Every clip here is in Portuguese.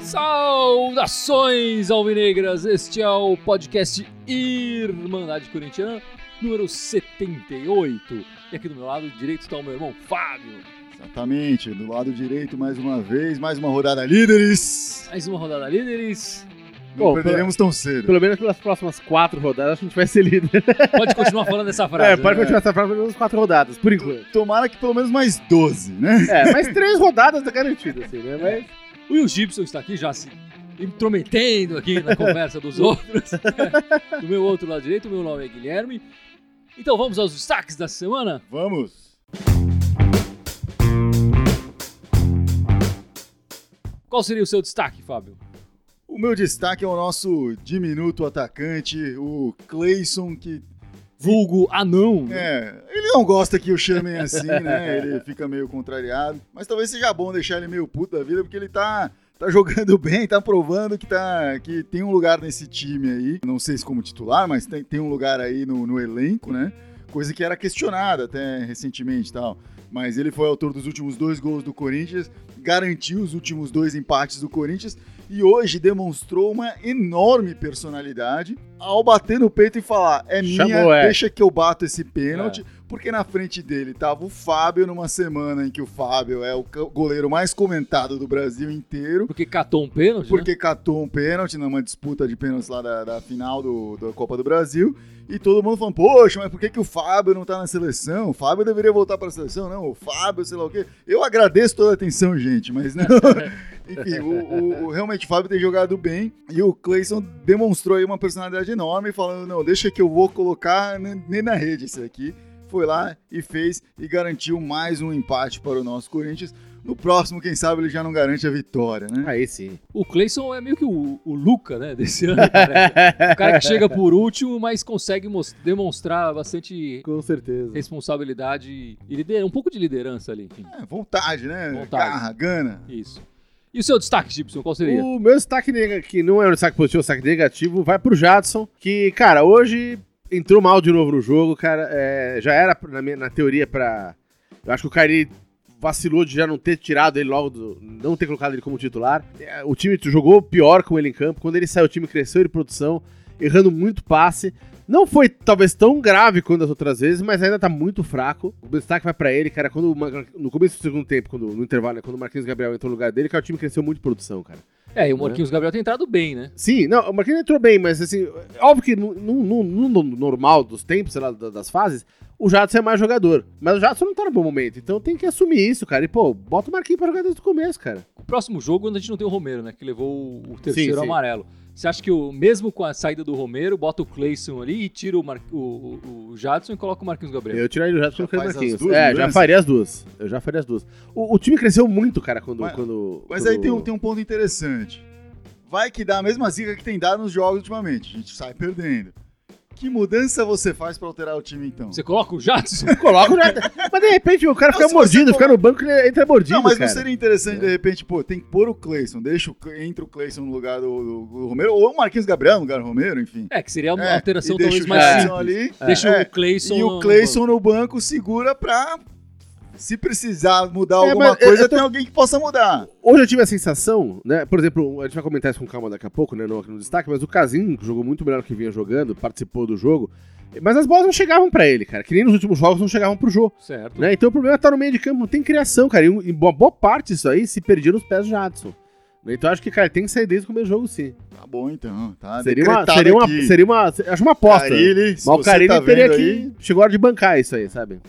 Saudações alvinegras! Este é o podcast Irmandade Corintiana, número 78. E aqui do meu lado direito está o meu irmão Fábio. Exatamente, do lado direito mais uma vez, mais uma rodada líderes. Mais uma rodada líderes. Não Bom, perderemos tão cedo. Pelo menos pelas próximas quatro rodadas a gente vai ser líder. Pode continuar falando essa frase. É, pode né? continuar essa frase pelas quatro rodadas, por enquanto. Tomara que pelo menos mais 12, né? É, mas três rodadas tá garantido, assim, né? Mas. O Will Gibson está aqui já se intrometendo aqui na conversa dos outros. do meu outro lado direito, o meu nome é Guilherme. Então vamos aos destaques da semana. Vamos. Qual seria o seu destaque, Fábio? O meu destaque é o nosso diminuto atacante, o Clayson, que Vulgo anão. né? É, ele não gosta que o chamem assim, né? Ele fica meio contrariado. Mas talvez seja bom deixar ele meio puto da vida, porque ele tá, tá jogando bem, tá provando que, tá, que tem um lugar nesse time aí. Não sei se como titular, mas tem, tem um lugar aí no, no elenco, né? Coisa que era questionada até recentemente e tal. Mas ele foi autor dos últimos dois gols do Corinthians, garantiu os últimos dois empates do Corinthians e hoje demonstrou uma enorme personalidade ao bater no peito e falar: é minha, Chamou, é. deixa que eu bato esse pênalti. Porque na frente dele tava o Fábio numa semana em que o Fábio é o goleiro mais comentado do Brasil inteiro. Porque catou um pênalti, né? Porque catou um pênalti numa disputa de pênaltis lá da, da final do, da Copa do Brasil. E todo mundo falando, poxa, mas por que, que o Fábio não tá na seleção? O Fábio deveria voltar pra seleção, não. O Fábio, sei lá o quê. Eu agradeço toda a atenção, gente, mas não. Enfim, o, o- realmente o Fábio tem jogado bem. E o Clayson demonstrou aí uma personalidade enorme, falando, não, deixa que eu vou colocar ne- nem na rede esse aqui. Foi lá e fez e garantiu mais um empate para o nosso Corinthians. No próximo, quem sabe, ele já não garante a vitória, né? Aí sim. O Clayson é meio que o, o Luca, né, desse ano. Cara. o cara que chega por último, mas consegue demonstrar bastante Com certeza. responsabilidade e lider- um pouco de liderança ali, enfim. É, vontade, né? Vontade. Garra, gana. Isso. E o seu destaque, Gibson, qual seria? O meu destaque, que não é um destaque positivo, é um destaque negativo, vai pro Jadson, que, cara, hoje entrou mal de novo no jogo, cara. é, já era, na, minha- na teoria, pra. Eu acho que o Kairi vacilou de já não ter tirado ele logo, do, não ter colocado ele como titular. É, O time jogou pior com ele em campo. Quando ele saiu, o time cresceu de produção, errando muito passe. Não foi talvez tão grave quanto as outras vezes, mas ainda tá muito fraco. O destaque vai pra ele, cara. Quando no começo do segundo tempo, quando, no intervalo, né, quando o Marquinhos Gabriel entrou no lugar dele, cara, o time cresceu muito de produção, cara. É, e o Marquinhos Gabriel tem entrado bem, né? Sim, não, o Marquinhos entrou bem, mas assim, óbvio que no, no- no- no normal dos tempos, sei lá, da- das fases, o Jadson é mais jogador. Mas o Jadson não tá no bom momento, então tem que assumir isso, cara. E, pô, bota o Marquinhos pra jogar desde o começo, cara. O próximo jogo, quando a gente não tem o Romero, né? Que levou o- o terceiro Sim, sim. amarelo. Você acha que o, mesmo com a saída do Romero, bota o Clayson ali e tira o, Mar- o, o- o Jadson e coloca o Marquinhos Gabriel? Eu tiraria o Jadson e colocaria o faz as Marquinhos. duas É, já faria as duas. Eu já faria as duas. O, o time cresceu muito, cara, quando. Mas- quando Mas quando- aí tem um, tem um ponto interessante. Vai que dá a mesma zica que tem dado nos jogos ultimamente. A gente sai perdendo. Que mudança você faz pra alterar o time, então? Você coloca o Jadson? Coloca o Jadson. Mas de repente o cara Não, fica mordido, coloca- fica no banco ele entra mordido. Não, mas cara. não seria interessante, de repente, pô, tem que pôr o Clayson, deixa o, entra o Clayson no lugar do, do- do Romero, ou o Marquinhos Gabriel no lugar do Romero, enfim. É, que seria uma É, alteração e deixa talvez o mais simples. ali. Deixa É, o Clayson. E o Clayson no banco segura pra. Se precisar mudar É, alguma coisa, tô- tem alguém que possa mudar. Hoje eu tive a sensação, né? Por exemplo, a gente vai comentar isso com calma daqui a pouco, né? No, no destaque, mas o Casim jogou muito melhor que vinha jogando, participou do jogo. Mas as bolas não chegavam pra ele, cara. Que nem nos últimos jogos não chegavam pro jogo. Certo. Né? Então o problema tá no meio de campo, não tem criação, cara. E um- e boa, parte disso aí se perdia nos pés do Jadson. Né? Então eu acho que, cara, tem que sair desde o começo do jogo, sim. Tá bom, então. Tá seria, uma, seria, uma, seria uma. Acho uma aposta. Carilli, se Mas o você Carilli tá teria vendo que. aí, Chegou a hora de bancar isso aí, sabe?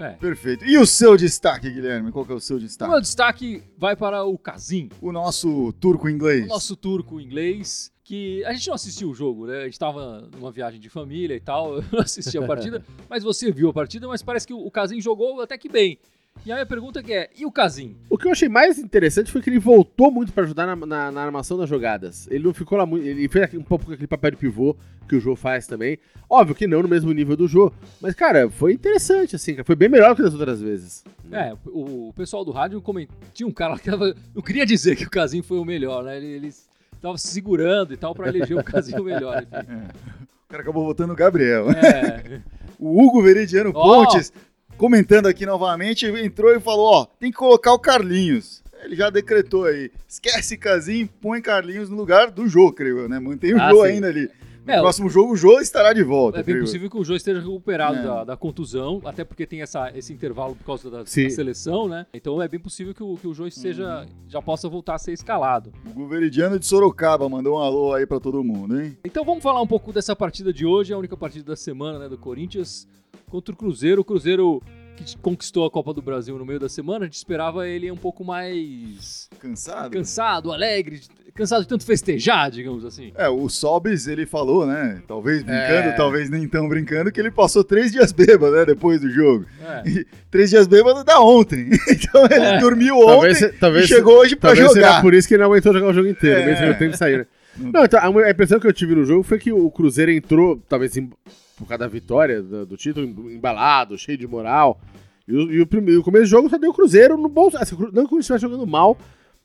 É. Perfeito. E o seu destaque, Guilherme? Qual que é o seu O destaque? meu destaque vai para o Casim, O nosso turco inglês. o nosso turco inglês, que a gente não assistiu o jogo, né? A gente tava numa viagem de família e tal, eu não assisti a partida, mas você viu a partida, mas parece que o Casim jogou até que bem. E a minha pergunta que é, e o Casim? O que eu achei mais interessante foi que ele voltou muito pra ajudar na, na- na armação das jogadas. Ele não ficou lá muito. Ele fez um pouco aquele papel de pivô que o Jô faz também. Óbvio que não no mesmo nível do Jô. Mas, cara, foi interessante, assim. Foi bem melhor que das outras vezes. É, o, o pessoal do rádio coment... tinha um cara lá que tava, não queria dizer que o Casim foi o melhor, né? Ele, ele tava se segurando e tal pra eleger o Casim o melhor. enfim. O cara acabou votando o Gabriel. É, O Hugo Veridiano Ó. Pontes, comentando aqui novamente, entrou e falou: ó, tem que colocar o Carlinhos. Ele já decretou aí. Esquece Casim, põe Carlinhos no lugar do Jô, creio eu, né? Mantém o Ah, Jô sim. ainda ali. No É, próximo jogo, o Jô estará de volta. É bem creio possível que o Jô esteja recuperado É. da, da contusão, até porque tem essa, esse intervalo por causa da, da seleção, né? Então é bem possível que o, que o Jô esteja, Uhum. já possa voltar a ser escalado. O Hugo Veridiano de Sorocaba mandou um alô aí pra todo mundo, hein? Então vamos falar um pouco dessa partida de hoje, a única partida da semana, né, do Corinthians contra o Cruzeiro. O Cruzeiro que conquistou a Copa do Brasil no meio da semana, a gente esperava ele um pouco mais Cansado? cansado, alegre, cansado de tanto festejar, digamos assim. É, o Sobis, ele falou, né? Talvez brincando, É. talvez nem tão brincando, que ele passou três dias bêbado, né? Depois do jogo. É. E três dias bêbado da ontem. Então ele É. dormiu Talvez, ontem talvez, e chegou hoje pra talvez jogar. por isso que ele não aguentou jogar o jogo inteiro, É. mesmo no tempo de sair. né? Não- então, a a impressão que eu tive no jogo foi que o Cruzeiro entrou, talvez em- por causa da vitória do, do título, embalado, cheio de moral. E o, e o primeiro- o começo do jogo só deu o Cruzeiro no bom. Assim, não que o estivesse jogando mal,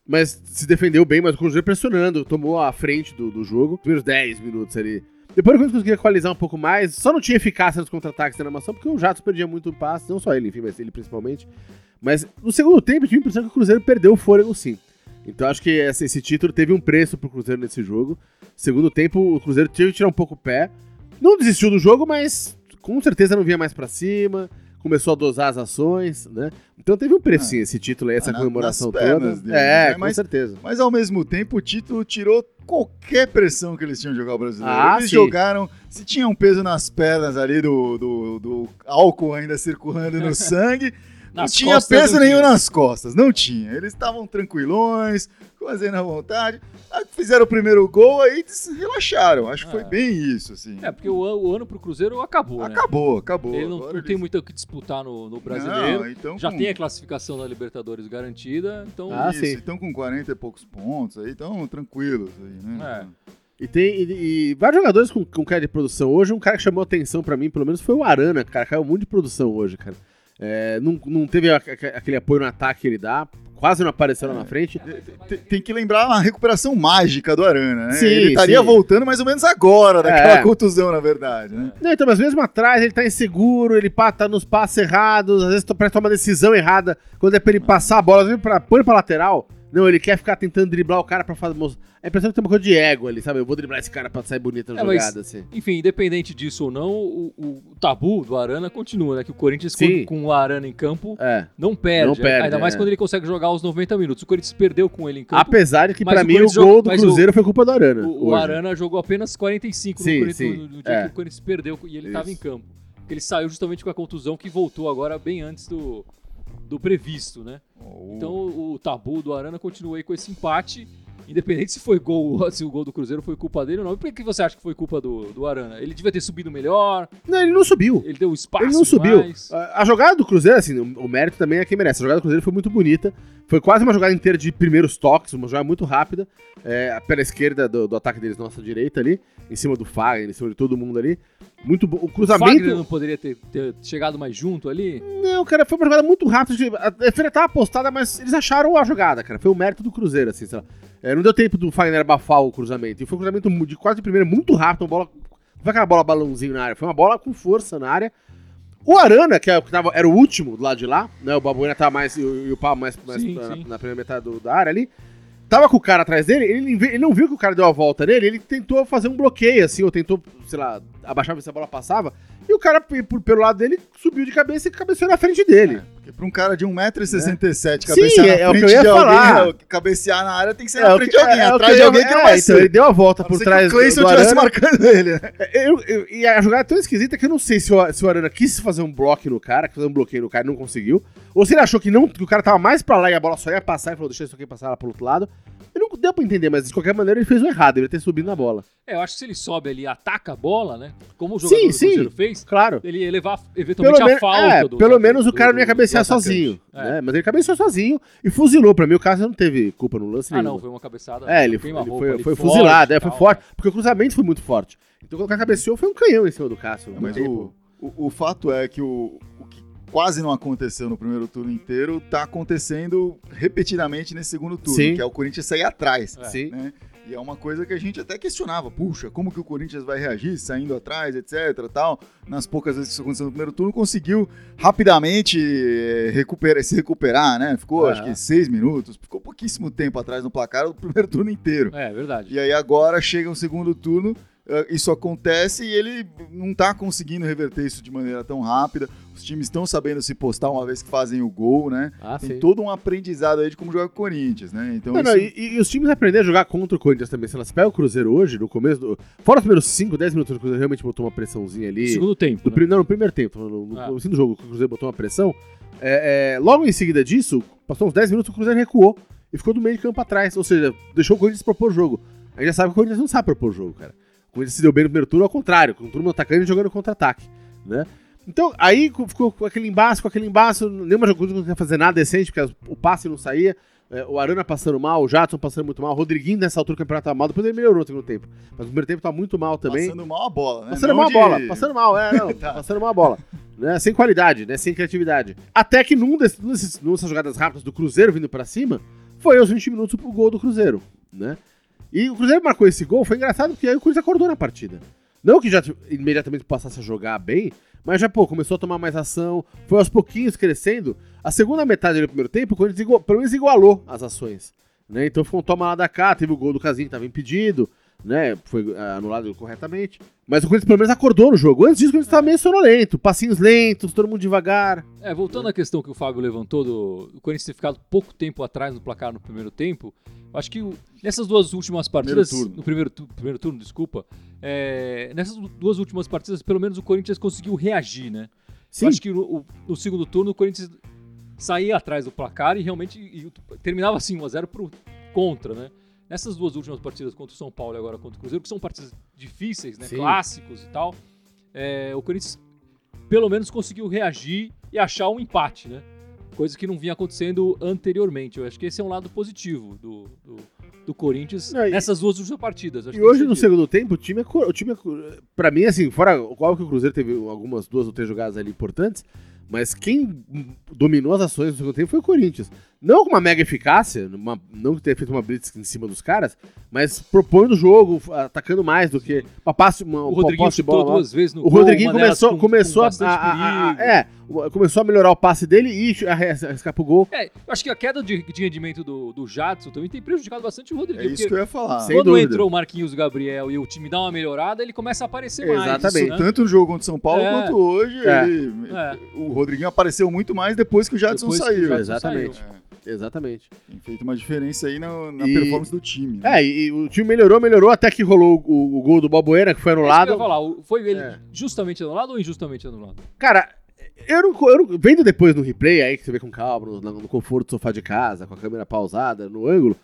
mas se defendeu bem, mas o Cruzeiro pressionando, tomou a frente do, do jogo, os primeiros 10 minutos ali. Depois o conseguia equalizar um pouco mais, só não tinha eficácia nos contra-ataques da armação, porque o Jatos perdia muito passe, não só ele, enfim, mas ele principalmente. Mas no segundo tempo, eu tive a impressão que o Cruzeiro perdeu o fôlego sim. Então acho que esse, esse título teve um preço pro Cruzeiro nesse jogo. Segundo tempo, o Cruzeiro teve que tirar um pouco o pé. Não desistiu do jogo, mas com certeza não vinha mais pra cima. Começou a dosar as ações, né? Então teve um preço, Ah. esse título aí, essa Ah, na- comemoração toda. dele, é, né? com Mas- certeza. Mas ao mesmo tempo, o título tirou qualquer pressão que eles tinham de jogar o brasileiro. Ah, eles sim. jogaram, se tinha um peso nas pernas ali do, do, do álcool ainda circulando no sangue, não tinha peso nenhum time. nas costas, não tinha. Eles estavam tranquilões, fazendo à vontade. Fizeram o primeiro gol, aí relaxaram. Acho que foi É. bem isso, assim. É, porque o, an- o ano pro Cruzeiro acabou, né? Acabou, acabou. Ele não, não eles- tem muito o que disputar no, no brasileiro. Não, então Já com- tem a classificação da Libertadores garantida, então Ah, isso, sim. Estão com 40 e poucos pontos aí, estão tranquilos aí, né? É. E tem e, e vários jogadores com, com cara de produção hoje. Um cara que chamou atenção pra mim, pelo menos, foi o Arana, cara. Caiu muito de produção hoje, cara. É, não, não teve a- a- aquele apoio no ataque que ele dá. Quase não apareceu lá na frente. Tem, tem que lembrar uma recuperação mágica do Arana, né? Sim, ele estaria sim. voltando mais ou menos agora, daquela É. contusão, na verdade, né? Não, então, mas mesmo atrás ele tá inseguro, ele tá nos passos errados, às vezes parece tomar uma decisão errada. Quando é pra ele passar a bola, às vezes pra, põe pra lateral. Não, ele quer ficar tentando driblar o cara pra fazer. A impressão que tem uma coisa de ego ali, sabe? Eu vou driblar esse cara pra sair bonita na É, mas- jogada, assim. Enfim, independente disso ou não, o, o tabu do Arana continua, né? Que o Corinthians Sim. com, o Arana em campo É. não perde. Não perde, Ainda mais é. quando ele consegue jogar os 90 minutos. O Corinthians perdeu com ele em campo. Apesar de que, mas pra o mim, o gol do mas Cruzeiro foi culpa do Arana. O. Arana jogou apenas 45 Sim, no, Corinthians, sim, no, no dia é. que o Corinthians perdeu e ele estava em Isso. campo. Porque ele saiu justamente com a contusão que voltou agora bem antes do, do previsto, né? Então o, tabu do Arana continua aí com esse empate. Independente se foi gol, se o gol do Cruzeiro foi culpa dele ou não. E por que você acha que foi culpa do, do Arana? Ele devia ter subido melhor, Não, ele não subiu. ele deu espaço Ele não subiu. A, a jogada do Cruzeiro, assim, o, o mérito também é quem merece. A jogada do Cruzeiro foi muito bonita. Foi quase uma jogada inteira de primeiros toques, uma jogada muito rápida. É, pela esquerda do, do ataque deles, nossa direita ali, em cima do Fagner, em cima de todo mundo ali. Muito bom. O O cruzamento. Fagner não poderia ter, ter chegado mais junto ali? Não, cara, foi uma jogada muito rápida. A defesa tava apostada, mas eles acharam a jogada, cara. Foi o mérito do Cruzeiro, assim, sei lá. É, não deu tempo do Fagner abafar o cruzamento. E foi um cruzamento de quase de primeira, muito rápido. Uma bola. Não foi aquela bola balãozinho na área, foi uma bola com força na área. O Arana, que, é era o último do lado de lá, né? O Babuena tava mais. E o, e o mais, mais Sim, na, sim. na primeira metade do- da área ali. Tava com o cara atrás dele, ele, ele não viu que o cara deu a volta nele, ele tentou fazer um bloqueio, assim, ou tentou, sei lá, ver se a bola passava. E o cara, pelo lado dele, subiu de cabeça e cabeceou na frente dele. Porque pra um cara de 1,67m Sim, cabecear é na o que frente eu ia de alguém, falar. é, cabecear na área tem que ser É, na frente que- de alguém, é, é atrás de alguém que não é, vai então, ser. ele deu a volta por trás que o Cleison do estivesse marcando ele, né? Eu- eu- e a jogada é tão esquisita que eu não sei se o, se o Arana quis fazer um bloco no cara, quis fazer um bloqueio no cara e não conseguiu. Ou se ele achou que, não, que o cara tava mais pra lá e a bola só ia passar e falou, deixa isso aqui passar lá pro outro lado. Deu pra entender, mas de qualquer maneira ele fez o errado, ele ia ter subido na bola. É, eu acho que se ele sobe ali e ataca a bola, né? Como o jogador Sim, do sim. Cruzeiro fez, Claro. ele ia levar Pelo, eventualmente a men- falta é, do pelo do- menos o do- cara não ia do- cabecear do sozinho. É. né? Mas ele cabeceou sozinho e fuzilou. Pra mim o Cássio não teve culpa no lance Ah, nenhum. não, foi uma cabeçada. É, ele, ele foi, ali, foi forte fuzilado, é, foi forte. Porque o cruzamento foi muito forte. Então quando o cara cabeceou foi um canhão em cima do Cássio. Mas Tipo, o, o, o fato é que o, o que quase não aconteceu no primeiro turno inteiro tá acontecendo repetidamente nesse segundo turno, Sim. que é o Corinthians sair atrás. É. Sim. né? E é uma coisa que a gente até questionava, puxa, como que o Corinthians vai reagir, saindo atrás, etc, tal. Nas poucas vezes que isso aconteceu no primeiro turno, conseguiu rapidamente eh, recuperar, se recuperar, né? Ficou, É. acho que seis minutos, ficou pouquíssimo tempo atrás no placar do primeiro turno inteiro. É, verdade. E aí agora chega o segundo turno, isso acontece e ele não tá conseguindo reverter isso de maneira tão rápida. Os times estão sabendo se postar uma vez que fazem o gol, né? Ah, Tem sim. todo um aprendizado aí de como jogar com o Corinthians, né? Então Não, isso... não, e, e os times aprenderam a jogar contra o Corinthians também. Se elas pegam o Cruzeiro hoje, no começo do. Fora os primeiros 5, 10 minutos, o Cruzeiro realmente botou uma pressãozinha ali. Segundo tempo. No, né? prim- não, no primeiro tempo, no, no Ah. do jogo, o Cruzeiro botou uma pressão. É, é, logo em seguida disso, passou uns 10 minutos, o Cruzeiro recuou e ficou do meio de campo atrás. Ou seja, deixou o Corinthians propor o jogo. A gente já sabe que o Corinthians não sabe propor o jogo, cara. O Corinthians se deu bem no primeiro turno, ao contrário, com o turno atacando e jogando contra-ataque, né? Então, aí co- ficou com aquele embaço, com aquele embaço, nenhuma jogo não conseguia fazer nada decente, porque o passe não saía, é, o Arana passando mal, o Jadson passando muito mal, o Rodriguinho nessa altura do campeonato tava mal, depois ele melhorou no segundo tempo. Mas no primeiro tempo tá muito mal também. Passando mal a bola, né? Passando Não mal a de- bola, passando mal, é, não, Tá. passando mal a bola. Né, sem qualidade, né, sem criatividade. Até que num desses, num desses, nessas jogadas rápidas do Cruzeiro vindo pra cima, foi aos 20 minutos pro gol do Cruzeiro, né? E o Cruzeiro marcou esse gol, foi engraçado porque aí o Corinthians acordou na partida. Não que já imediatamente passasse a jogar bem, mas já, pô, começou a tomar mais ação, foi aos pouquinhos crescendo. A segunda metade do primeiro tempo, o Corinthians igual- pelo menos igualou as ações. Né? Então ficou um toma lá da cá, teve o gol do Casinho que tava impedido, né? Foi ah, anulado corretamente. Mas o Corinthians pelo menos acordou no jogo. Antes disso, o Corinthians tava meio sonolento, passinhos lentos, todo mundo devagar. É, voltando à questão que o Fábio levantou do, do Corinthians ter ficado pouco tempo atrás no placar no primeiro tempo, acho que o- nessas duas últimas partidas, turno. no primeiro, tu- primeiro turno, desculpa, é, nessas duas últimas partidas, pelo menos o Corinthians conseguiu reagir, né? Sim, Eu acho que no, o- no segundo turno o Corinthians saía atrás do placar e realmente e terminava assim 1 a 0 pro contra, né? Nessas duas últimas partidas contra o São Paulo e agora contra o Cruzeiro, que são partidas difíceis, né? Sim. Clássicos e tal. é, o Corinthians pelo menos conseguiu reagir e achar um empate, né? Coisa que não vinha acontecendo anteriormente. Eu acho que esse é um lado positivo do, do, do Corinthians Não, e- nessas duas últimas partidas. E hoje, no segundo tempo, o time é. O time é pra mim, assim, fora. Qual que o Cruzeiro teve algumas duas ou três jogadas ali importantes, mas quem dominou as ações no segundo tempo foi o Corinthians. Não com uma mega eficácia, numa- não que tenha feito uma blitz em cima dos caras, mas propondo o jogo, atacando mais do que. Uma passe, uma, O uma Rodriguinho chutou bola duas vezes no O gol, Rodriguinho uma começou, com- com começou a, bastante a- a- a-. É, começou a melhorar o passe dele e arriscar pro gol. É, eu acho que a queda de, de rendimento do, do Jadson também tem prejudicado bastante o É Rodriguinho. isso porque que eu ia falar. Sem quando dúvida. entrou o Marquinhos Gabriel e o time dá uma melhorada, ele começa a aparecer mais. Exatamente. né? Tanto no jogo contra o São Paulo É. quanto hoje. É. ele- É. O Rodriguinho apareceu muito mais depois que o Jadson Depois que o saiu. Jadson Exatamente. saiu. Exatamente. Tem feito uma diferença aí na, na E- performance do time. né? É, e, o time melhorou, melhorou até que rolou o, o gol do Balbuena, que foi É anulado. eu ia falar. Foi ele É. justamente anulado ou injustamente anulado? Cara, eu não, eu não- Vendo depois no replay aí, que você vê com calma, no, no conforto do sofá de casa, com a câmera pausada, no ângulo,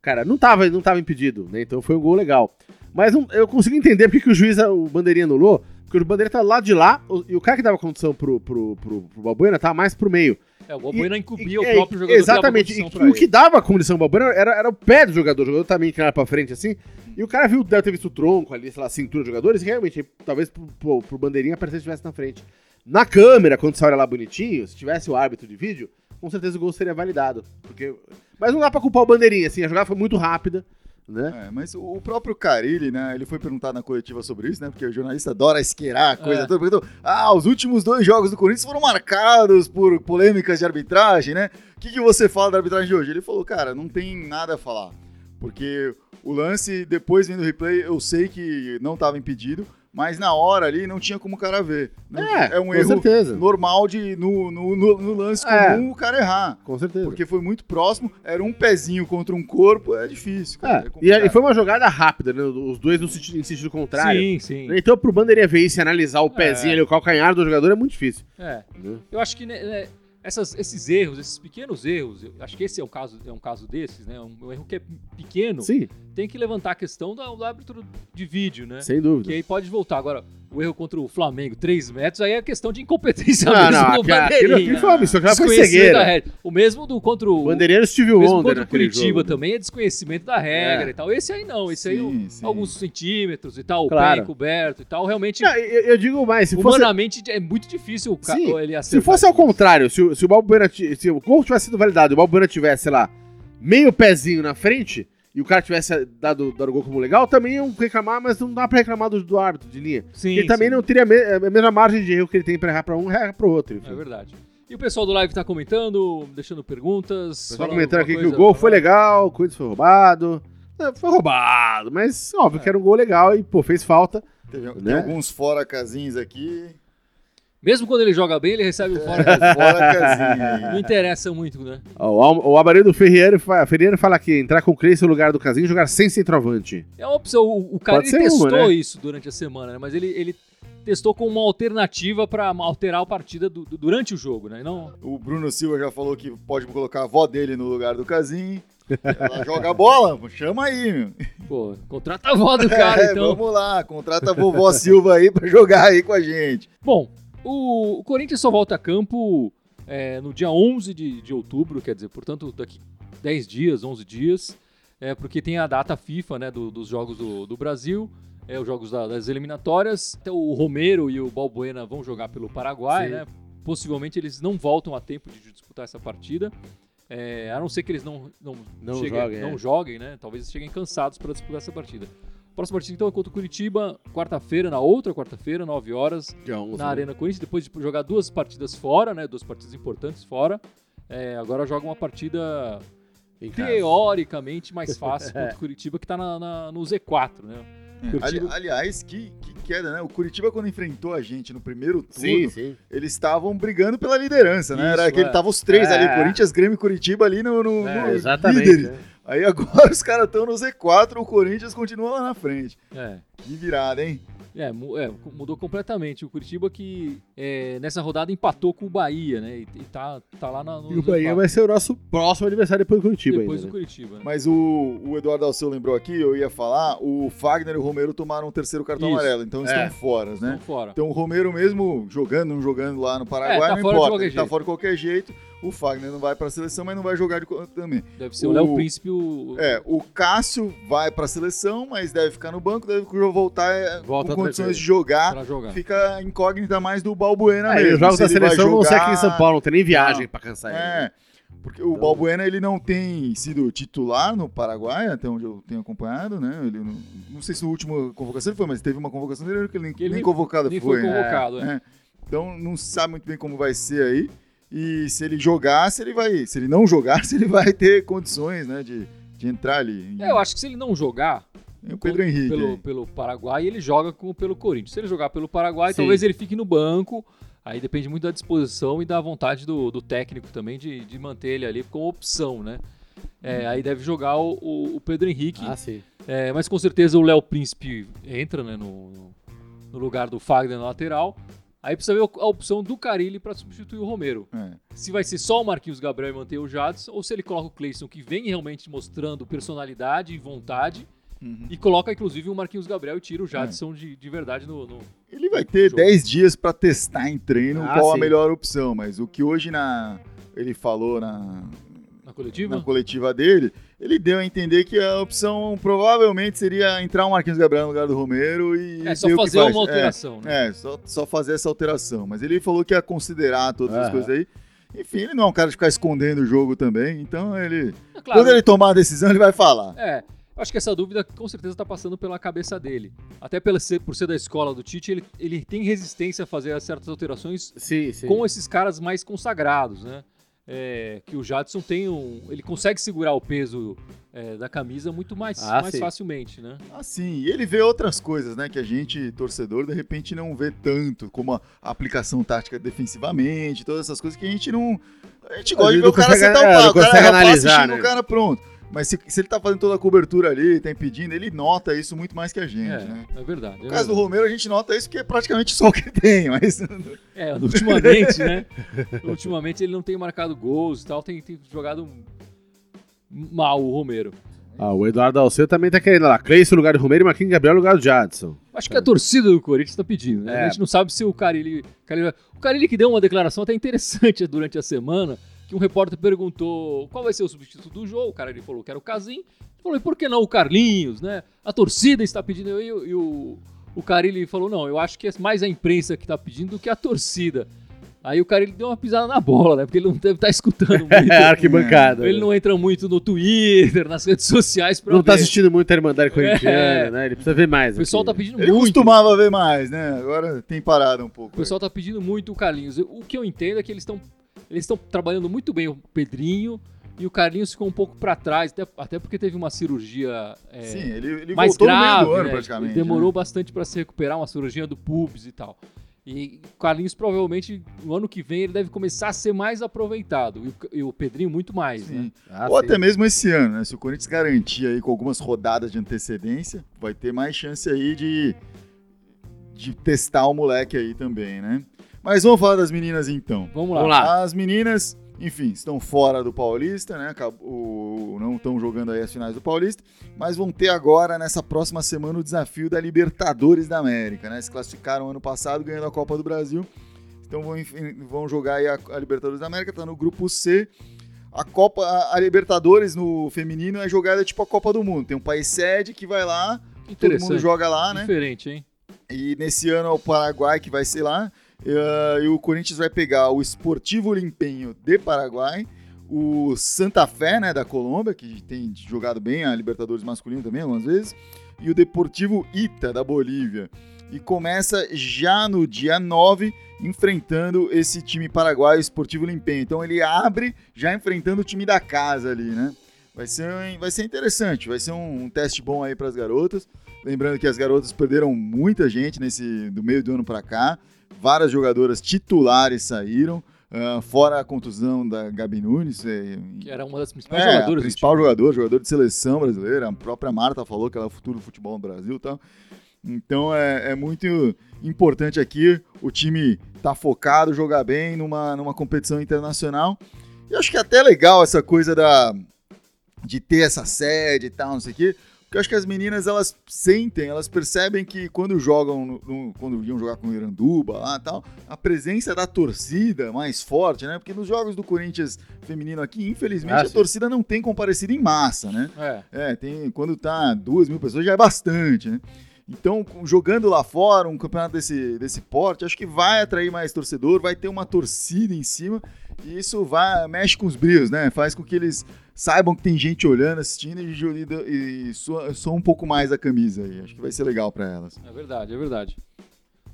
cara, não tava, não tava impedido, né? Então foi um gol legal. Mas não- eu consigo entender porque que o juiz, o bandeirinha anulou, porque o bandeirinha tá lá de lá, e o cara que dava condição pro, pro, pro, pro Balbuena tava mais pro meio. É, o Balbuena encobria o próprio jogador Exatamente. E, o que dava condição ao Balbuena era, era o pé do jogador. O jogador também inclinado pra frente, assim. E o cara viu, deve ter visto o tronco ali, sei lá, a cintura dos jogadores, e realmente, talvez pro, pro, pro bandeirinha parecia que estivesse na frente. Na câmera, quando você olha lá bonitinho, se tivesse o árbitro de vídeo, com certeza o gol seria validado. Porque... Mas não dá pra culpar o bandeirinha, assim, a jogada foi muito rápida, né? É, mas o próprio Carilli, né, ele foi perguntado na coletiva sobre isso, né, porque o jornalista adora esquerar a coisa É. toda, perguntou, ah, os últimos dois jogos do Corinthians foram marcados por polêmicas de arbitragem, né, o que, que você fala da arbitragem de hoje? Ele falou, cara, não tem nada a falar, porque o lance, depois vendo o replay, eu sei que não estava impedido, mas na hora ali não tinha como o cara ver. Não- É, é um com erro certeza. normal de, no, no, no- no lance É. comum, o cara errar. Com certeza. Porque foi muito próximo, era um pezinho contra um corpo, é difícil, cara. É, é e, complicado. e foi uma jogada rápida, né? Os dois no sentido, em sentido contrário. Sim, sim. Então, pro bandeirinha ver isso e analisar o pezinho É. ali, o calcanhar do jogador, é muito difícil. É. né? Eu acho que né, né, essas- esses erros, esses pequenos erros, eu acho que esse é um caso, é um caso desses, né? Um, um erro que é pequeno, Sim, tem que levantar a questão do, do árbitro de vídeo, né? sem dúvida. Que aí pode voltar. Agora, o erro contra o Flamengo, 3 metros, aí é questão de incompetência Não, mesmo não, do bandeirinha. aquilo foi uma aquilo foi Desconhecimento cegueira. da regra. O mesmo do contra o. O bandeireiro Steve o mesmo Wonder contra o Curitiba jogo. também é desconhecimento da regra É. e tal. Esse aí não, esse aí Sim, sim. alguns centímetros e tal, o Claro. pé encoberto e tal. Realmente, Não, eu, eu digo mais, se fosse, humanamente é muito difícil o ca- Sim, ele se acertar. fosse ao contrário, se, o- se o Balbuena, se o gol tivesse sido validado e o Balbuena tivesse, sei lá, meio pezinho na frente, e o cara tivesse dado, dado gol como legal, também iam reclamar, mas não dá pra reclamar do, do árbitro de linha. Sim, ele também sim. não teria a, me- a mesma margem de erro que ele tem pra errar pra um, errar pro outro. Enfim. É verdade. E o pessoal do live tá comentando, deixando perguntas. O pessoal falando comentando aqui que o coisa, gol foi legal, o Corinthians foi roubado. É, Foi roubado, mas óbvio que era um gol legal e, pô, fez falta. Teve, tem Né? alguns fora casinhos aqui. Mesmo quando ele joga bem, ele recebe o fora. Fora casinha. Não interessa muito, né? O, o Amarildo Ferreira, fa- Ferreira fala aqui, entrar com o Cleis no lugar do Casinho e jogar sem centroavante. É uma opção. O, o cara ser uma, testou né? isso durante a semana, né? Mas ele, ele testou como uma alternativa pra alterar a partida do- do- durante o jogo, né? Não, O Bruno Silva já falou que pode colocar a avó dele no lugar do Casim. Ela joga bola, chama aí, meu. pô, contrata a avó do cara, É, então. Vamos lá, contrata a vovó Silva aí pra jogar aí com a gente. Bom, o, o Corinthians só volta a campo é, no dia 11 de, de outubro, quer dizer, portanto, daqui 10 dias, 11 dias, é, porque tem a data FIFA né, do- dos Jogos do, do Brasil, é, os Jogos da- das eliminatórias. Até o Romero e o Balbuena vão jogar pelo Paraguai, Sim. né? Possivelmente eles não voltam a tempo de disputar essa partida. é, a não ser que eles não, não, Não cheguem, joguem, não é. joguem, né? Talvez eles cheguem cansados para disputar essa partida. Próxima partida então é contra o Curitiba, quarta-feira, na outra quarta-feira, 9 horas, na Arena Corinthians, depois de jogar duas partidas fora, né? Duas partidas importantes fora. é, agora joga uma partida teoricamente mais fácil contra o Curitiba, que tá na- na- no Z4, né? Curitiba- Ali- aliás, que, que queda, né? O Curitiba, quando enfrentou a gente no primeiro turno, Sim, sim. eles estavam brigando pela liderança, né? Isso, Era aquele é. tava os três É. ali, Corinthians, Grêmio e Curitiba ali no, no, É, no Exatamente. Aí agora os caras estão no Z4, o Corinthians continua lá na frente. É. Que virada, hein? É, é, mudou completamente. O Curitiba que é, nessa rodada empatou com o Bahia, né? E, e tá, tá lá na, no E o Bahia Z4, vai ser o nosso próximo adversário depois do Curitiba depois ainda, do né? Curitiba. né? Mas o, o Eduardo Alceu lembrou aqui, eu ia falar, o Fagner e o Romero tomaram o terceiro cartão Isso. amarelo, então É. estão fora, né? Estão fora. Então o Romero mesmo jogando, não jogando lá no Paraguai, É, tá não fora de importa, qualquer ele tá jeito. fora de qualquer jeito. O Fagner não vai pra seleção, mas não vai jogar de também. Deve ser o o- Léo Príncipe o. É, o Cássio vai pra seleção, mas deve ficar no banco, deve voltar é, Volta com condições de jogar. jogar. Fica incógnita mais do Balbuena É, mesmo. e os jogos se da ele seleção vão ser aqui em jogar- São Paulo, não tem nem viagem pra cansar ele. né? É, porque o Balbuena ele não tem sido titular no Paraguai, até onde eu tenho acompanhado, né? Ele não, não sei se na última convocação ele foi, mas teve uma convocação dele que ele nem, Que ele nem nem- convocado Nem foi. foi né? convocado, é. É. Então não sabe muito bem como vai ser aí. E se ele jogar, se ele vai. Se ele não jogar, se ele vai ter condições, né? De, de entrar ali. É, eu acho que se ele não jogar É o Pedro Henrique. pelo, aí. pelo Paraguai, ele joga com, pelo Corinthians. Se ele jogar pelo Paraguai, Sim. talvez ele fique no banco. Aí depende muito da disposição e da vontade do, do técnico também de, de manter ele ali como opção, né? É, aí deve jogar o, o- o Pedro Henrique. Ah, sim. É, mas com certeza o Léo Príncipe entra né, no, no lugar do Fagner na lateral. Aí precisa ver a opção do Carilli para substituir o Romero. É. Se vai ser só o Marquinhos Gabriel e manter o Jadson, ou se ele coloca o Cleison, que vem realmente mostrando personalidade e vontade, Uhum. e coloca inclusive o Marquinhos Gabriel e tira o Jadson de, de verdade no. no- Ele vai ter Jogo. 10 dias pra testar em treino Ah, qual a sim. melhor opção, mas o que hoje na ele falou na coletiva? na coletiva dele, ele deu a entender que a opção provavelmente seria entrar o Marquinhos Gabriel no lugar do Romero e É só fazer faz. uma alteração, É, né? É, só, só fazer essa alteração. Mas ele falou que ia considerar todas as Aham. coisas aí. Enfim, ele não é um cara de ficar escondendo o jogo também, então ele. É claro, Quando ele tomar a decisão, ele vai falar. É, eu acho que essa dúvida com certeza está passando pela cabeça dele. Até pela por ser da escola do Tite, ele, ele tem resistência a fazer certas alterações Sim, sim. com esses caras mais consagrados, né? É, que o Jadson tem um. Ele consegue segurar o peso é, da camisa muito mais, Ah, mais sim. facilmente, né? Assim, e ele vê outras coisas, né? Que a gente, torcedor, de repente não vê tanto, como a aplicação tática defensivamente, todas essas coisas que a gente não. A gente gosta de ver o cara consegue- sentar é, o pau, o cara consegue rapaz analisar, assistindo né? o cara pronto. Mas se, se ele tá fazendo toda a cobertura ali, tá impedindo, ele nota isso muito mais que a gente, É, né? é verdade. No é caso do verdade. Romero, a gente nota isso porque é praticamente só o que ele tem, mas. É, ultimamente, né? Ultimamente ele não tem marcado gols e tal, tem, tem jogado mal o Romero. Ah, o Eduardo Alceu também tá querendo lá. Cleison no lugar do Romero e Marquinhos Gabriel no lugar do Jadson. Acho que a torcida do Corinthians tá pedindo, né? É. A gente não sabe se o Carilli, Carilli. O Carilli que deu uma declaração até interessante durante a semana, que um repórter perguntou qual vai ser o substituto do jogo. O cara ele falou que era o Casim. Ele falou, e por que não o Carlinhos, né? A torcida está pedindo. E, o- e o, o Carilli falou, não, eu acho que é mais a imprensa que está pedindo do que a torcida. Aí o cara ele deu uma pisada na bola, né? Porque ele não deve estar escutando muito. É, arquibancada. Ele né? não entra muito no Twitter, nas redes sociais pra Não tá ver. assistindo muito a Irmandade Corintiana, É. né? Ele precisa ver mais. O pessoal aqui. tá pedindo Ele muito. costumava ver mais, né? Agora tem parado um pouco. O pessoal tá pedindo muito o Carlinhos. O que eu entendo é que eles estão eles estão trabalhando muito bem o Pedrinho e o Carlinhos ficou um pouco pra trás, até, até porque teve uma cirurgia é, Sim, ele, ele mais voltou grave, no meio do ano, né? praticamente. Ele demorou né? bastante pra se recuperar, uma cirurgia do pubis e tal. E o Carlinhos provavelmente no ano que vem ele deve começar a ser mais aproveitado e o, e o Pedrinho muito mais, né? Sim. Ah, Ou sim. até mesmo esse ano, né? Se o Corinthians garantir aí com algumas rodadas de antecedência, vai ter mais chance aí de, de testar o moleque aí também, né? Mas vamos falar das meninas então. Vamos lá. Vamos lá. As meninas, enfim, estão fora do Paulista, né? Acabou- não estão jogando aí as finais do Paulista, mas vão ter agora, nessa próxima semana, o desafio da Libertadores da América, né? Se classificaram ano passado ganhando a Copa do Brasil. Então vão, enfim, vão jogar aí a, a Libertadores da América, tá no grupo C. A Copa, a, a Libertadores no feminino é jogada tipo a Copa do Mundo. Tem um país sede que vai lá, todo mundo joga lá, né? Diferente, hein? E nesse ano é o Paraguai que vai ser lá. Eh, e o Corinthians vai pegar o Esportivo Limpenho de Paraguai, o Santa Fé, né, da Colômbia, que tem jogado bem a Libertadores masculino também algumas vezes, e o Deportivo Ita da Bolívia. E começa já no dia 9 enfrentando esse time paraguaio, Esportivo Limpenho. Então ele abre já enfrentando o time da casa ali, né? Vai ser, vai ser interessante, vai ser um, um teste bom aí para as garotas. Lembrando que as garotas perderam muita gente nesse do meio do ano para cá. Várias jogadoras titulares saíram, ah, fora a contusão da Gabi Nunes. É, Que era uma das principais é, jogadoras. do principal jogador, jogador de seleção brasileira. A própria Marta falou que ela é o futuro do futebol no Brasil e tal. Então é, é muito importante aqui o time tá focado, jogar bem numa, numa competição internacional. E acho que é até legal essa coisa da de ter essa sede e tal, não sei o quê. Porque eu acho que as meninas elas sentem, elas percebem que quando jogam, no- no- quando iam jogar com o Iranduba lá e tal, a presença da torcida mais forte, né? Porque nos jogos do Corinthians feminino aqui, infelizmente, Ah, a sim. torcida não tem comparecido em massa, né? É. É, tem, quando tá duas mil pessoas já é bastante, né? Então, jogando lá fora, um campeonato desse, desse porte, acho que vai atrair mais torcedor, vai ter uma torcida em cima, e isso vai, mexe com os brios, né? Faz com que eles saibam que tem gente olhando, assistindo e, e, e soa, soa um pouco mais a camisa aí. Acho que vai ser legal pra elas. É verdade, é verdade.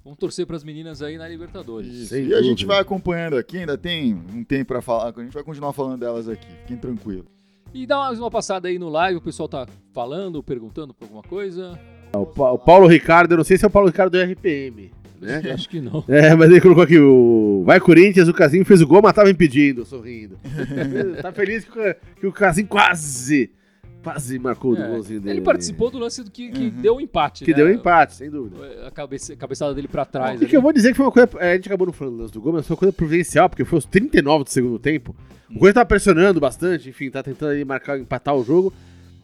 Vamos torcer para as meninas aí na Libertadores. Isso. E a gente dúvida. vai acompanhando aqui, ainda tem um tempo pra falar, a gente vai continuar falando delas aqui, fiquem tranquilos. E dá mais uma passada aí no live, o pessoal tá falando, perguntando por alguma coisa. O, Pa- o Paulo Ricardo, eu não sei se é o Paulo Ricardo do RPM. Né? Acho que não. É, mas ele colocou aqui o. Vai Corinthians, o Casim fez o gol, mas tava impedindo, sorrindo. tá feliz que, o- que o Casim quase. Quase marcou o É, golzinho dele. Ele participou do lance do que, que Uhum. deu o empate. Que né? deu um empate, sem dúvida. A cabeça, cabeçada dele pra trás. O que eu vou dizer que foi uma coisa. é, A gente acabou não falando do lance do gol, mas foi uma coisa providencial, porque foi os 39 do segundo tempo. O Corinthians tava pressionando bastante, enfim, tá tentando ali marcar, empatar o jogo.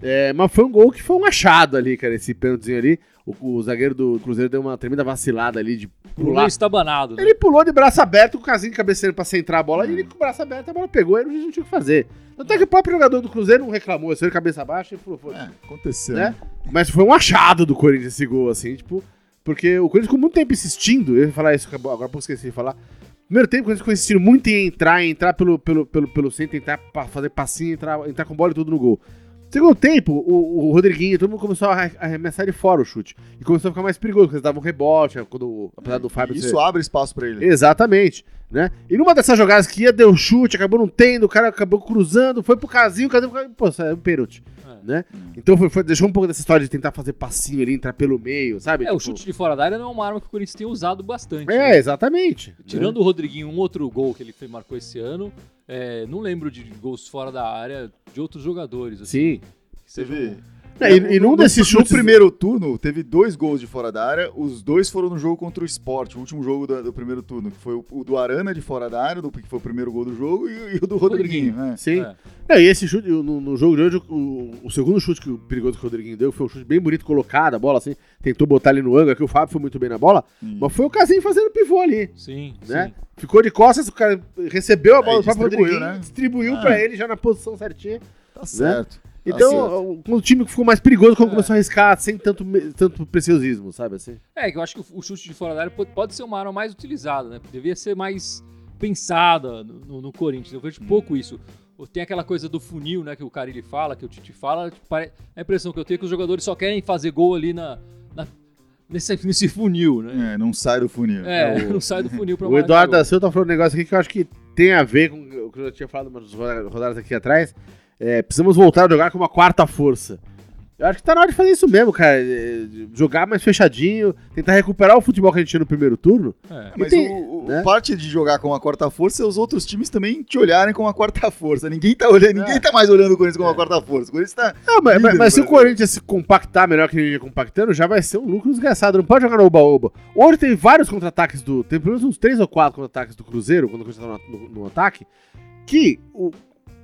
É, mas foi um gol que foi um achado ali, cara, esse pênaltizinho ali. O, o zagueiro do Cruzeiro deu uma tremenda vacilada ali de pular. meio estabanado. né? Ele pulou de braço aberto com o casinho cabeceando pra centrar a bola e ele com o braço aberto a bola pegou, aí o juiz não tinha o que fazer. Até que o próprio jogador do Cruzeiro não reclamou, ele saiu de cabeça baixa e falou, É, aconteceu. né? Mas foi um achado do Corinthians esse gol, assim, tipo. Porque o Corinthians ficou muito tempo insistindo. Eu ia falar isso, agora eu esqueci de falar. Primeiro tempo, o Corinthians ficou insistindo muito em entrar, em entrar pelo, pelo, pelo, pelo centro, entrar fazer passinho, entrar, entrar com bola e tudo no gol. Segundo tempo, o, o Rodriguinho, todo mundo começou a arre- arremessar de fora o chute. E começou a ficar mais perigoso, porque eles davam um rebote, quando, apesar do Fábio E ser- Isso abre espaço pra ele. Exatamente, né? E numa dessas jogadas que ia, deu chute, acabou não tendo, o cara acabou cruzando, foi pro casinho, o casinho, pô, é um pênalti, É. né? Então foi, foi- deixou um pouco dessa história de tentar fazer passinho ali, entrar pelo meio, sabe? É, o Tipo, chute de fora da área não é uma arma que o Corinthians tem usado bastante. É, né? exatamente. Tirando o Rodriguinho, um outro gol que ele marcou esse ano, é, não lembro de gols fora da área de outros jogadores. Assim, Sim. sejam- Teve, É, e, e num no, desses no chutes. primeiro turno, teve dois gols de fora da área. Os dois foram no jogo contra o Sport, o último jogo do, do primeiro turno, que foi o, o do Arana de fora da área, do, que foi o primeiro gol do jogo, e, e o do Rodriguinho. né? Sim. É. É, e esse chute, no, no jogo de hoje, o, o segundo chute que o perigoso que o Rodriguinho deu foi um chute bem bonito colocado, a bola assim, tentou botar ali no ângulo, aqui o Fábio foi muito bem na bola, Hum. mas foi o Casinho fazendo pivô ali. Sim, né? sim. Ficou de costas, o cara recebeu a bola Aí do próprio distribuiu, Rodriguinho, né? distribuiu Ah. pra ele já na posição certinha. Tá certo. Tá Então, certo. o, o time ficou mais perigoso quando É. começou a arriscar sem tanto, tanto preciosismo, sabe assim? É, que eu acho que o, o chute de fora da área pode, pode ser uma arma mais utilizada, né? Devia ser mais pensada no, no- no Corinthians. Eu vejo pouco isso. Tem aquela coisa do funil, né, que o Carilli fala, que o Tite fala. tipo, pare- A impressão que eu tenho é que os jogadores só querem fazer gol ali na, na- nesse, nesse funil, né? É, não sai do funil. É, o- não sai do funil pra O Eduardo da Silva tá falando um negócio aqui que eu acho que tem a ver com o que eu já tinha falado umas rodadas aqui atrás. É, precisamos voltar a jogar com uma quarta força. Eu acho que tá na hora de fazer isso mesmo, cara. É, Jogar mais fechadinho, tentar recuperar o futebol que a gente tinha no primeiro turno. É. Mas tem- o, o- né? parte de jogar com a quarta força é os outros times também te olharem com a quarta força. Ninguém tá olhando, ninguém É. tá mais olhando o Corinthians com a quarta força. O Corinthians tá. Não, mas, mas- Líder mas se o Brasil. Corinthians se compactar melhor que ele compactando, já vai ser um lucro desgraçado. Não pode jogar no oba-oba. Hoje tem vários contra-ataques do. Tem pelo menos uns três ou quatro contra-ataques do Cruzeiro, quando o Corinthians tá no, no- no ataque, que o-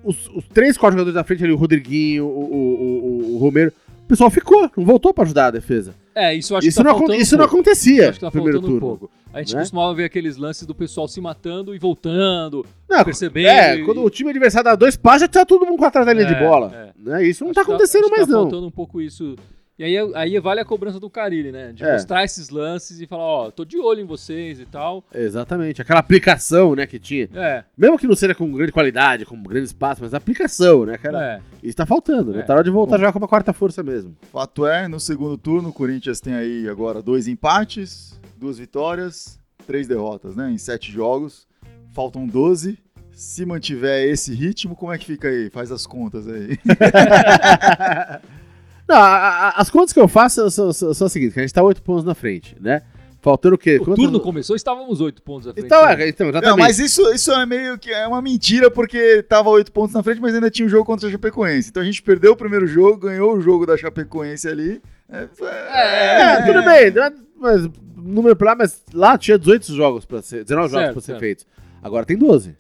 os, os três, quatro jogadores da frente ali, o Rodriguinho, o, o, o- o Romero, o pessoal ficou, não voltou pra ajudar a defesa. É, isso eu acho Isso, que tá não, isso um não acontecia acho que tá no primeiro faltando um turno. pouco. A gente né? costumava ver aqueles lances do pessoal se matando e voltando, Não, percebendo. é, e- quando o time adversário dá dois passos, já tá todo mundo atrás da linha de É, bola. é. Né? Isso não Acho tá que acontecendo que mais, tá não. faltando um pouco isso. E aí, aí vale a cobrança do Carilli, né? De É. mostrar esses lances e falar, ó, tô de olho em vocês e tal. Exatamente. Aquela aplicação, né, que tinha. É, Mesmo que não seja com grande qualidade, com grande espaço, mas a aplicação, né, cara? é. Isso tá faltando, né? É. Tá na hora de voltar a jogar com uma quarta força mesmo. Fato é, no segundo turno, o Corinthians tem aí agora dois empates, duas vitórias, três derrotas, né? Em sete jogos. Faltam 12. Se mantiver esse ritmo, como é que fica aí? Faz as contas aí. Não, a- a- as contas que eu faço são, são, são as seguintes, que a gente tá oito pontos na frente, né? Faltando o quê? O Quantas- turno começou, estávamos oito pontos à frente. Então, é, então, Não, exatamente. mas isso, isso é meio que é uma mentira, porque tava oito pontos na frente, mas ainda tinha um jogo contra a Chapecoense. Então a gente perdeu o primeiro jogo, ganhou o jogo da Chapecoense ali. É, foi- É, tudo bem, né? mas número pra lá, mas lá tinha 18 jogos para ser, 19 jogos Certo, pra ser certo. feitos. Agora tem 12.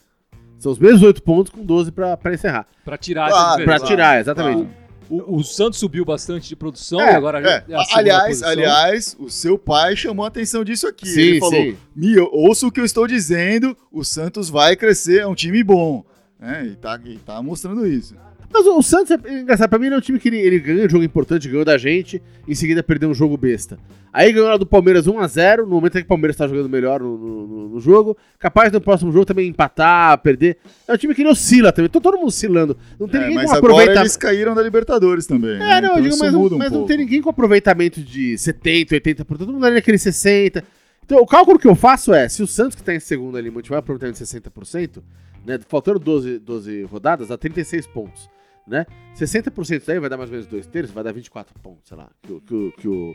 São os mesmos 8 pontos com 12 pra, pra encerrar. Pra tirar Claro, diferença. tirar, exatamente. Claro. O, o Santos subiu bastante de produção É, e agora É, é a aliás, aliás, o seu pai chamou a atenção disso aqui. Sim, Ele falou: sim. Mi, ouça o que eu estou dizendo, o Santos vai crescer, é um time bom. É, e tá, e tá mostrando isso. Mas o Santos, é engraçado, pra mim ele é um time que ele, ele ganha um jogo importante, ganhou da gente, em seguida perdeu um jogo besta. Aí ganhou lá do Palmeiras 1x0, no momento em que o Palmeiras tá jogando melhor no, no- no- jogo, capaz no próximo jogo também empatar, perder. É um time que ele oscila também, tô todo mundo oscilando. Não tem É, ninguém mas com agora aproveitamento. eles caíram da Libertadores também. É, né? não, eu Então digo, isso mas, não, um mas não pouco. tem ninguém com aproveitamento de 70, 80%, todo mundo ali naquele 60%. Então, o cálculo que eu faço é, se o Santos que tá em segundo ali mantiver um aproveitamento de 60%, né, faltando 12, 12 rodadas, dá 36 pontos, né? 60% daí vai dar mais ou menos 2 terços, vai dar 24 pontos, sei lá, que, que, que o...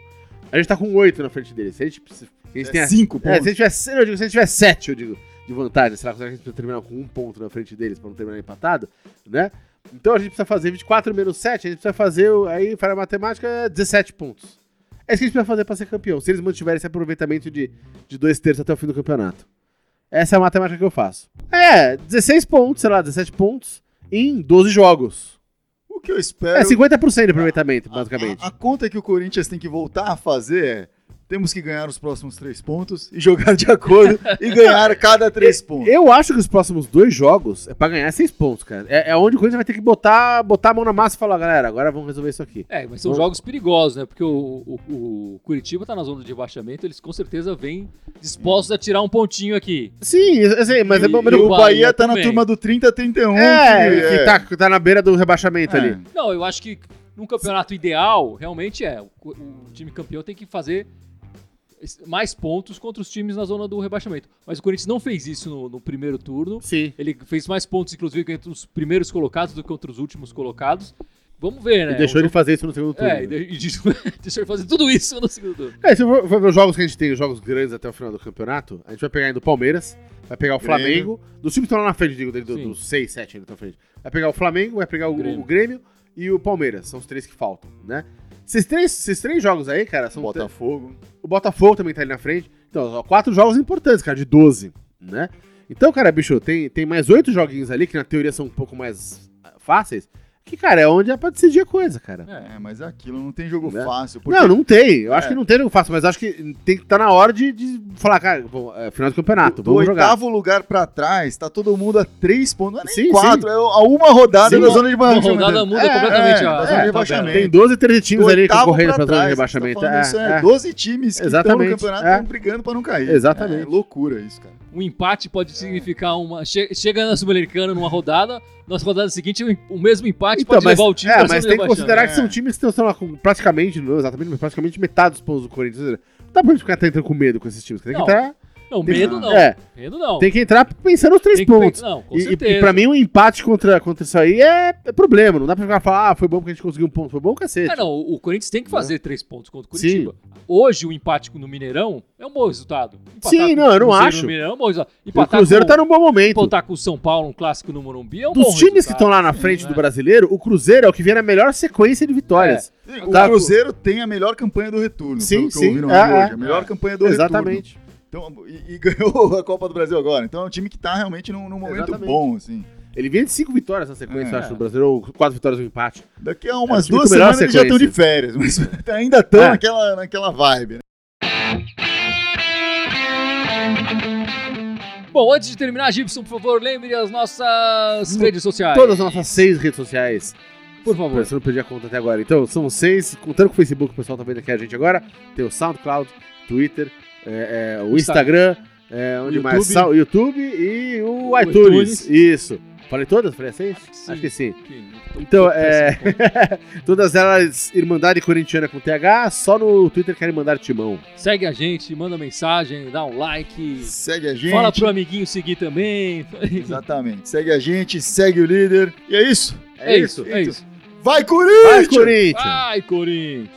A gente tá com 8 na frente dele, se a gente, se a gente tem É cinco é, pontos. se a gente tiver, se- eu digo, se a gente tiver 7, eu digo, de vantagem, sei lá, se a gente precisa terminar com um ponto na frente deles pra não terminar empatado, né? Então a gente precisa fazer 24 menos 7, a gente precisa fazer, aí para a matemática, é 17 pontos. É isso que a gente precisa fazer pra ser campeão, se eles mantiverem esse aproveitamento de, de dois terços até o fim do campeonato. Essa é a matemática que eu faço. É, 16 pontos, sei lá, 17 pontos em 12 jogos. O que eu espero. É 50% de aproveitamento, basicamente. A, a conta que o Corinthians tem que voltar a fazer é: temos que ganhar os próximos três pontos e jogar de acordo e ganhar cada três pontos. Eu acho que os próximos dois jogos é pra ganhar seis pontos, cara. É, é onde o Corinthians vai ter que botar, botar a mão na massa e falar, galera, agora vamos resolver isso aqui. É, mas são Bom. jogos perigosos, né? Porque o, o, o Curitiba tá na zona de rebaixamento, eles com certeza vêm dispostos a tirar um pontinho aqui. Sim, eu sei, mas é e, bom. e o Bahia Bahia tá na também. turma do 30 a 31. É, que que tá, que tá na beira do rebaixamento É. ali. Não, eu acho que num campeonato ideal, realmente é. O, o time campeão tem que fazer mais pontos contra os times na zona do rebaixamento. Mas o Corinthians não fez isso no, no primeiro turno. Sim. Ele fez mais pontos, inclusive, entre os primeiros colocados do que contra os últimos colocados. Vamos ver, né? E deixou Um ele jogo- fazer isso no segundo turno. É, e de- e de- deixou ele fazer tudo isso no segundo turno. É, se for- for ver os jogos que a gente tem, os jogos grandes até o final do campeonato, a gente vai pegar ainda o Palmeiras, vai pegar o Grêmio. Flamengo, dos times que estão lá na frente, digo, dele, do- Sim. dos 6, 7 ainda estão na frente. Vai pegar o Flamengo, vai pegar o o Grêmio. Grêmio. e o Palmeiras. São os três que faltam, né? Esses três, esses três jogos aí, cara, são. Botafogo. O Botafogo também tá ali na frente. Então, ó, quatro jogos importantes, cara, de 12, né? Então, cara, bicho, tem, tem mais oito joguinhos ali, que na teoria são um pouco mais fáceis, que, cara, é onde é pra decidir a coisa, cara. É. É, mas é aquilo, não tem jogo Né? fácil. porque- Não, não tem. Eu acho É. que não tem jogo fácil, mas acho que tem que estar na hora de, de falar, cara, bom, é final do campeonato, Do vamos jogar. oitavo lugar pra trás, tá todo mundo a três pontos. Não é nem Sim, quatro, sim. é a uma rodada Sim, da uma- zona de Uma rebaixamento. rodada muda É, completamente é, a, zona de tabela. rebaixamento. Tem 12, 13 times Do ali concorrendo pra pra zona de trás, rebaixamento. tá isso, É, é, é. 12 times que Exatamente, estão no campeonato é. estão brigando pra não cair. Exatamente. É loucura isso, cara. Um empate pode significar uma. che- chega na Sul-Americana numa rodada, na rodada seguinte o, mesmo empate Então, pode mas, levar o time é, pra mas tem que considerar que É. são times que estão lá com praticamente, não exatamente, mas praticamente metade dos pontos do Corinthians. Não dá pra gente ficar entrando com medo com esses times. Tem que Não, entrar. Não, tem- medo não. É. Medo não. Tem que entrar pensando nos três Tem que pontos. pe- Não, com E, e, pra mim, um empate contra, contra isso aí é, é problema. Não dá pra ficar falar, ah, foi bom porque a gente conseguiu um ponto. Foi bom cacete. Ah, não, o Corinthians tem que fazer três pontos contra o Curitiba. Hoje, o empate no Mineirão é um bom resultado. Empatar Sim, não, eu não acho. Mineirão é um bom resultado. o Cruzeiro com, tá num bom momento. empatar com o São Paulo, um clássico no Morumbi, é um Dos bom times que estão lá na frente do brasileiro, o Cruzeiro é o que vem na melhor sequência de vitórias. O Tá. Cruzeiro tem a melhor campanha do retorno. Sim, pelo que eu sim, ouvi no é, é. hoje. A melhor campanha do retorno. Exatamente. Então, e, e ganhou a Copa do Brasil agora. Então é um time que tá realmente num, num momento Exatamente. bom, assim. Ele vem de cinco vitórias na sequência, É. acho, no Brasileiro, ou quatro vitórias e um empate. Daqui a umas É, duas semanas eles já estão de férias, mas ainda estão É. naquela, naquela vibe, né? Bom, antes de terminar, Gibson, por favor, lembre as nossas redes sociais. Todas as nossas seis redes sociais. Por favor. Você não perdi a conta até agora. Então, são seis, contando com o Facebook, o pessoal tá vendo aqui a gente agora. Tem o SoundCloud, Twitter, é, é, o Instagram, é, onde O mais? YouTube. Sa- O YouTube e o, O iTunes. iTunes. Isso. Falei todas? Falei as seis? Sim. Acho que sim. Que- Então, é. todas elas Irmandade Corintiana com TH, só no Twitter querem mandar timão. Segue a gente, manda mensagem, dá um like. Segue a gente. Fala pro amiguinho seguir também. Exatamente. Segue a gente, segue o líder. E é isso. É isso, é isso. Vai, Corinthians! Vai, Corinthians! Vai, Corinthians!